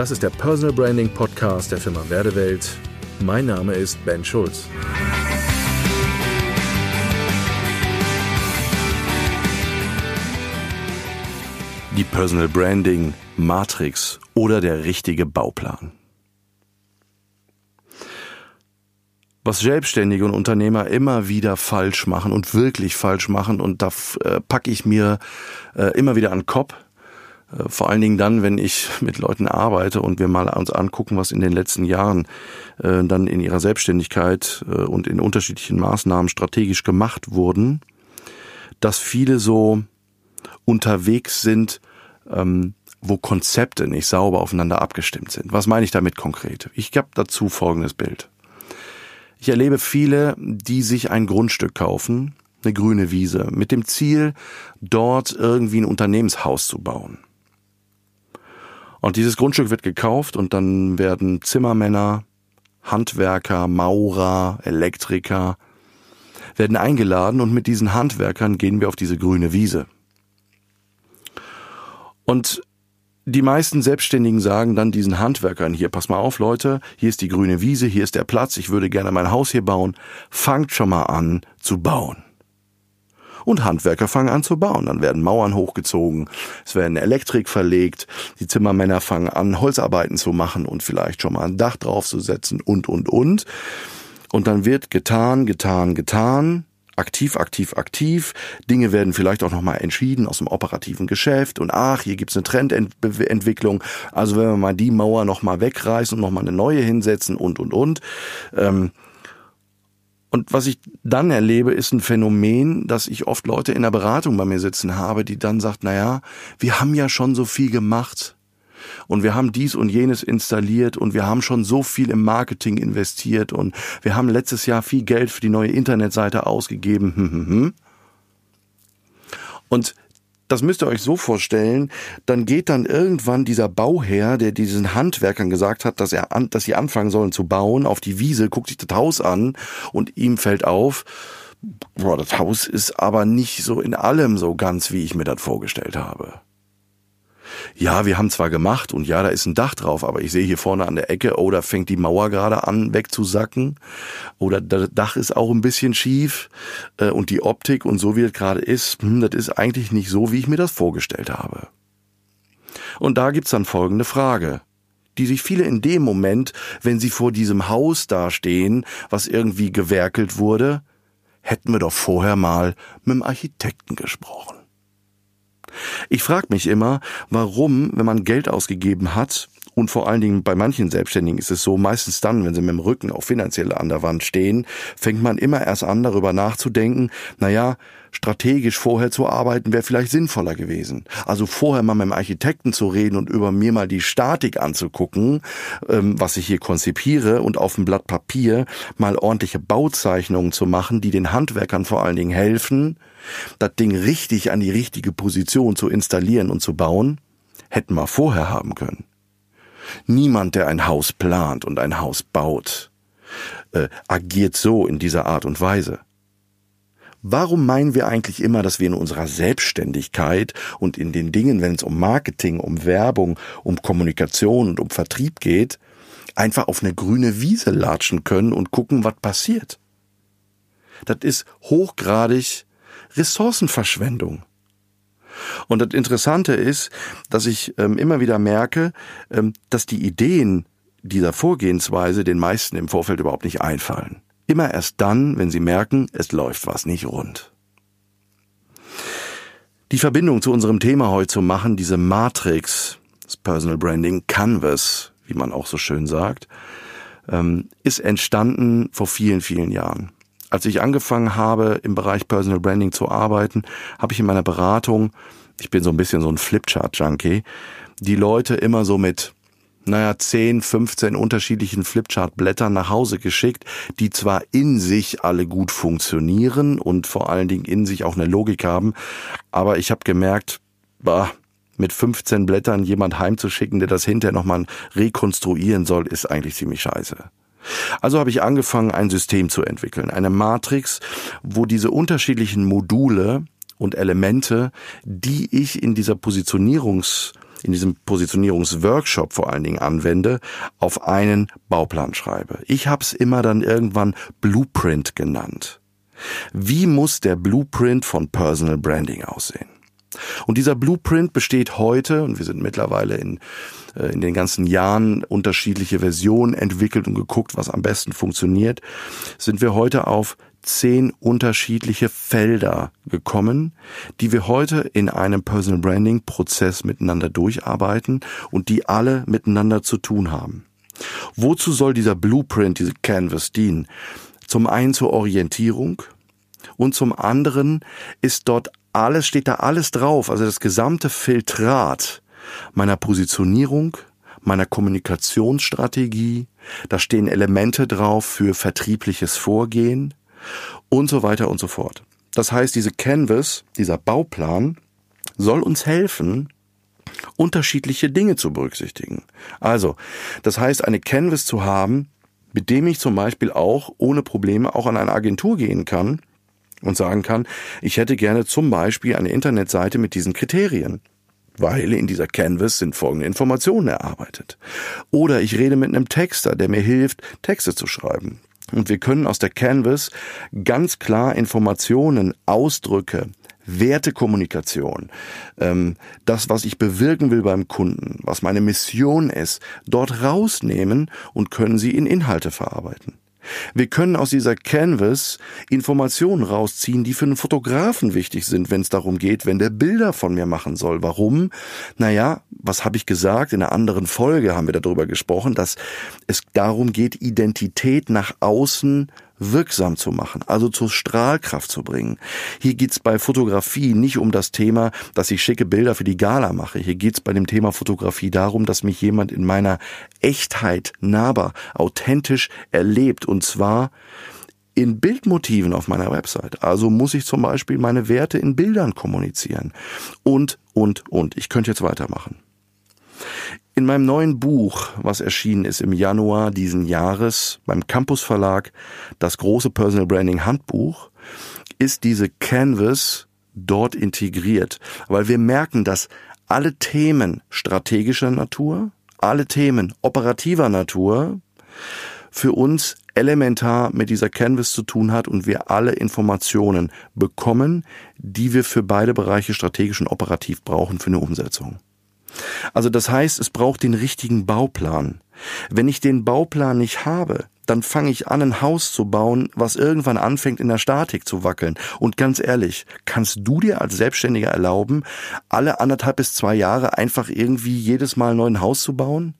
Das ist der Personal Branding Podcast der Firma Werdewelt. Mein Name ist Ben Schulz. Die Personal Branding Matrix oder der richtige Bauplan. was Selbstständige und Unternehmer immer wieder falsch machen und wirklich falsch machen und da äh, packe ich mir äh, immer wieder an den Kopf. Äh, vor allen Dingen dann, wenn ich mit Leuten arbeite und wir mal uns angucken, was in den letzten Jahren äh, dann in ihrer Selbstständigkeit äh, und in unterschiedlichen Maßnahmen strategisch gemacht wurden, dass viele so unterwegs sind, ähm, wo Konzepte nicht sauber aufeinander abgestimmt sind. Was meine ich damit konkret? Ich habe dazu folgendes Bild. Ich erlebe viele, die sich ein Grundstück kaufen, eine grüne Wiese, mit dem Ziel, dort irgendwie ein Unternehmenshaus zu bauen. Und dieses Grundstück wird gekauft und dann werden Zimmermänner, Handwerker, Maurer, Elektriker werden eingeladen und mit diesen Handwerkern gehen wir auf diese grüne Wiese. Und die meisten Selbstständigen sagen dann diesen Handwerkern hier, pass mal auf Leute, hier ist die grüne Wiese, hier ist der Platz, ich würde gerne mein Haus hier bauen, fangt schon mal an zu bauen. Und Handwerker fangen an zu bauen. Dann werden Mauern hochgezogen, es werden Elektrik verlegt, die Zimmermänner fangen an, Holzarbeiten zu machen und vielleicht schon mal ein Dach draufzusetzen und, und, und. Und dann wird getan, getan, getan aktiv, aktiv, aktiv. Dinge werden vielleicht auch nochmal entschieden aus dem operativen Geschäft und ach, hier gibt's eine Trendentwicklung. Also wenn wir mal die Mauer nochmal wegreißen und nochmal eine neue hinsetzen und, und, und. Ähm, und was ich dann erlebe, ist ein Phänomen, dass ich oft Leute in der Beratung bei mir sitzen habe, die dann sagt, na ja, wir haben ja schon so viel gemacht und wir haben dies und jenes installiert und wir haben schon so viel im Marketing investiert und wir haben letztes Jahr viel Geld für die neue Internetseite ausgegeben. Und das müsst ihr euch so vorstellen, dann geht dann irgendwann dieser Bauherr, der diesen Handwerkern gesagt hat, dass er an, dass sie anfangen sollen zu bauen, auf die Wiese, guckt sich das Haus an und ihm fällt auf, boah, das Haus ist aber nicht so in allem so ganz, wie ich mir das vorgestellt habe ja, wir haben zwar gemacht und ja, da ist ein Dach drauf, aber ich sehe hier vorne an der Ecke, oh, da fängt die Mauer gerade an wegzusacken oder das Dach ist auch ein bisschen schief äh, und die Optik und so wie es gerade ist, hm, das ist eigentlich nicht so, wie ich mir das vorgestellt habe. Und da gibt's dann folgende Frage die sich viele in dem Moment, wenn sie vor diesem Haus dastehen, was irgendwie gewerkelt wurde, hätten wir doch vorher mal mit dem Architekten gesprochen. Ich frage mich immer, warum, wenn man Geld ausgegeben hat, und vor allen Dingen bei manchen Selbstständigen ist es so, meistens dann, wenn sie mit dem Rücken auch finanziell an der Wand stehen, fängt man immer erst an, darüber nachzudenken, naja, strategisch vorher zu arbeiten wäre vielleicht sinnvoller gewesen. Also vorher mal mit dem Architekten zu reden und über mir mal die Statik anzugucken, ähm, was ich hier konzipiere und auf dem Blatt Papier mal ordentliche Bauzeichnungen zu machen, die den Handwerkern vor allen Dingen helfen, das Ding richtig an die richtige Position zu installieren und zu bauen, hätten wir vorher haben können. Niemand, der ein Haus plant und ein Haus baut, äh, agiert so in dieser Art und Weise. Warum meinen wir eigentlich immer, dass wir in unserer Selbstständigkeit und in den Dingen, wenn es um Marketing, um Werbung, um Kommunikation und um Vertrieb geht, einfach auf eine grüne Wiese latschen können und gucken, was passiert? Das ist hochgradig Ressourcenverschwendung. Und das Interessante ist, dass ich ähm, immer wieder merke, ähm, dass die Ideen dieser Vorgehensweise den meisten im Vorfeld überhaupt nicht einfallen. Immer erst dann, wenn sie merken, es läuft was nicht rund. Die Verbindung zu unserem Thema heute zu machen, diese Matrix, das Personal Branding Canvas, wie man auch so schön sagt, ähm, ist entstanden vor vielen, vielen Jahren. Als ich angefangen habe, im Bereich Personal Branding zu arbeiten, habe ich in meiner Beratung, ich bin so ein bisschen so ein Flipchart-Junkie, die Leute immer so mit naja, 10, 15 unterschiedlichen Flipchart-Blättern nach Hause geschickt, die zwar in sich alle gut funktionieren und vor allen Dingen in sich auch eine Logik haben, aber ich habe gemerkt, bah, mit 15 Blättern jemand heimzuschicken, der das hinterher nochmal rekonstruieren soll, ist eigentlich ziemlich scheiße. Also habe ich angefangen, ein System zu entwickeln, eine Matrix, wo diese unterschiedlichen Module und Elemente, die ich in dieser Positionierungs in diesem Positionierungsworkshop vor allen Dingen anwende, auf einen Bauplan schreibe. Ich habe es immer dann irgendwann Blueprint genannt. Wie muss der Blueprint von Personal Branding aussehen? Und dieser Blueprint besteht heute, und wir sind mittlerweile in, äh, in den ganzen Jahren unterschiedliche Versionen entwickelt und geguckt, was am besten funktioniert, sind wir heute auf zehn unterschiedliche Felder gekommen, die wir heute in einem Personal Branding Prozess miteinander durcharbeiten und die alle miteinander zu tun haben. Wozu soll dieser Blueprint, diese Canvas dienen? Zum einen zur Orientierung und zum anderen ist dort alles, steht da alles drauf, also das gesamte Filtrat meiner Positionierung, meiner Kommunikationsstrategie, da stehen Elemente drauf für vertriebliches Vorgehen, und so weiter und so fort. Das heißt, diese Canvas, dieser Bauplan, soll uns helfen, unterschiedliche Dinge zu berücksichtigen. Also, das heißt, eine Canvas zu haben, mit dem ich zum Beispiel auch ohne Probleme auch an eine Agentur gehen kann und sagen kann, ich hätte gerne zum Beispiel eine Internetseite mit diesen Kriterien weil in dieser Canvas sind folgende Informationen erarbeitet. Oder ich rede mit einem Texter, der mir hilft, Texte zu schreiben. Und wir können aus der Canvas ganz klar Informationen, Ausdrücke, Wertekommunikation, ähm, das, was ich bewirken will beim Kunden, was meine Mission ist, dort rausnehmen und können sie in Inhalte verarbeiten. Wir können aus dieser Canvas Informationen rausziehen, die für einen Fotografen wichtig sind, wenn es darum geht, wenn der Bilder von mir machen soll. Warum? Naja, was habe ich gesagt? In einer anderen Folge haben wir darüber gesprochen, dass es darum geht, Identität nach außen wirksam zu machen, also zur Strahlkraft zu bringen. Hier geht's bei Fotografie nicht um das Thema, dass ich schicke Bilder für die Gala mache. Hier geht's bei dem Thema Fotografie darum, dass mich jemand in meiner Echtheit nahbar, authentisch erlebt und zwar in Bildmotiven auf meiner Website. Also muss ich zum Beispiel meine Werte in Bildern kommunizieren. Und, und, und. Ich könnte jetzt weitermachen. In meinem neuen Buch, was erschienen ist im Januar diesen Jahres beim Campus Verlag, das große Personal Branding Handbuch, ist diese Canvas dort integriert, weil wir merken, dass alle Themen strategischer Natur, alle Themen operativer Natur für uns elementar mit dieser Canvas zu tun hat und wir alle Informationen bekommen, die wir für beide Bereiche strategisch und operativ brauchen für eine Umsetzung. Also das heißt, es braucht den richtigen Bauplan. Wenn ich den Bauplan nicht habe, dann fange ich an, ein Haus zu bauen, was irgendwann anfängt in der Statik zu wackeln. Und ganz ehrlich, kannst du dir als Selbstständiger erlauben, alle anderthalb bis zwei Jahre einfach irgendwie jedes Mal ein neues Haus zu bauen?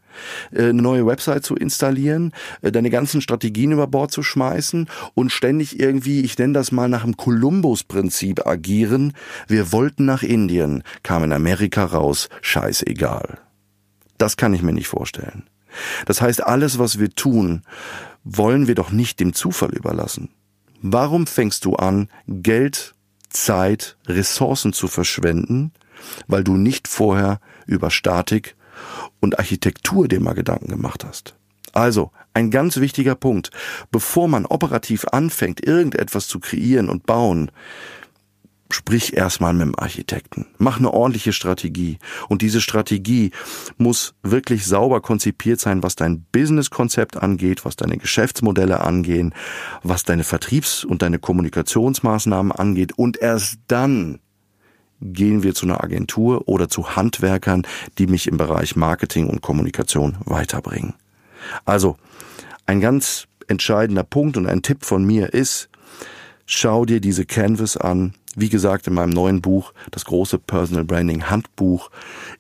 Äh, eine neue Website zu installieren, äh, deine ganzen Strategien über Bord zu schmeißen und ständig irgendwie, ich nenne das mal nach dem Kolumbus-Prinzip agieren. Wir wollten nach Indien, kam in Amerika raus, scheißegal. Das kann ich mir nicht vorstellen. Das heißt, alles, was wir tun, wollen wir doch nicht dem Zufall überlassen. Warum fängst du an, Geld, Zeit, Ressourcen zu verschwenden, weil du nicht vorher über Statik und Architektur dir mal Gedanken gemacht hast. Also, ein ganz wichtiger Punkt. Bevor man operativ anfängt, irgendetwas zu kreieren und bauen, sprich erstmal mit dem Architekten. Mach eine ordentliche Strategie. Und diese Strategie muss wirklich sauber konzipiert sein, was dein Businesskonzept angeht, was deine Geschäftsmodelle angehen, was deine Vertriebs- und deine Kommunikationsmaßnahmen angeht. Und erst dann gehen wir zu einer Agentur oder zu Handwerkern, die mich im Bereich Marketing und Kommunikation weiterbringen. Also, ein ganz entscheidender Punkt und ein Tipp von mir ist, schau dir diese Canvas an. Wie gesagt, in meinem neuen Buch, das große Personal Branding Handbuch,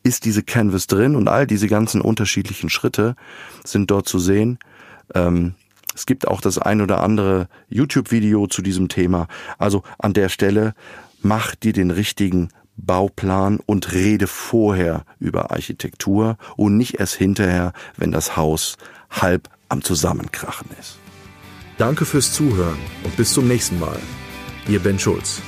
ist diese Canvas drin und all diese ganzen unterschiedlichen Schritte sind dort zu sehen. Ähm, es gibt auch das ein oder andere YouTube-Video zu diesem Thema. Also an der Stelle mach dir den richtigen Bauplan und rede vorher über Architektur und nicht erst hinterher, wenn das Haus halb am Zusammenkrachen ist. Danke fürs Zuhören und bis zum nächsten Mal. Ihr Ben Schulz.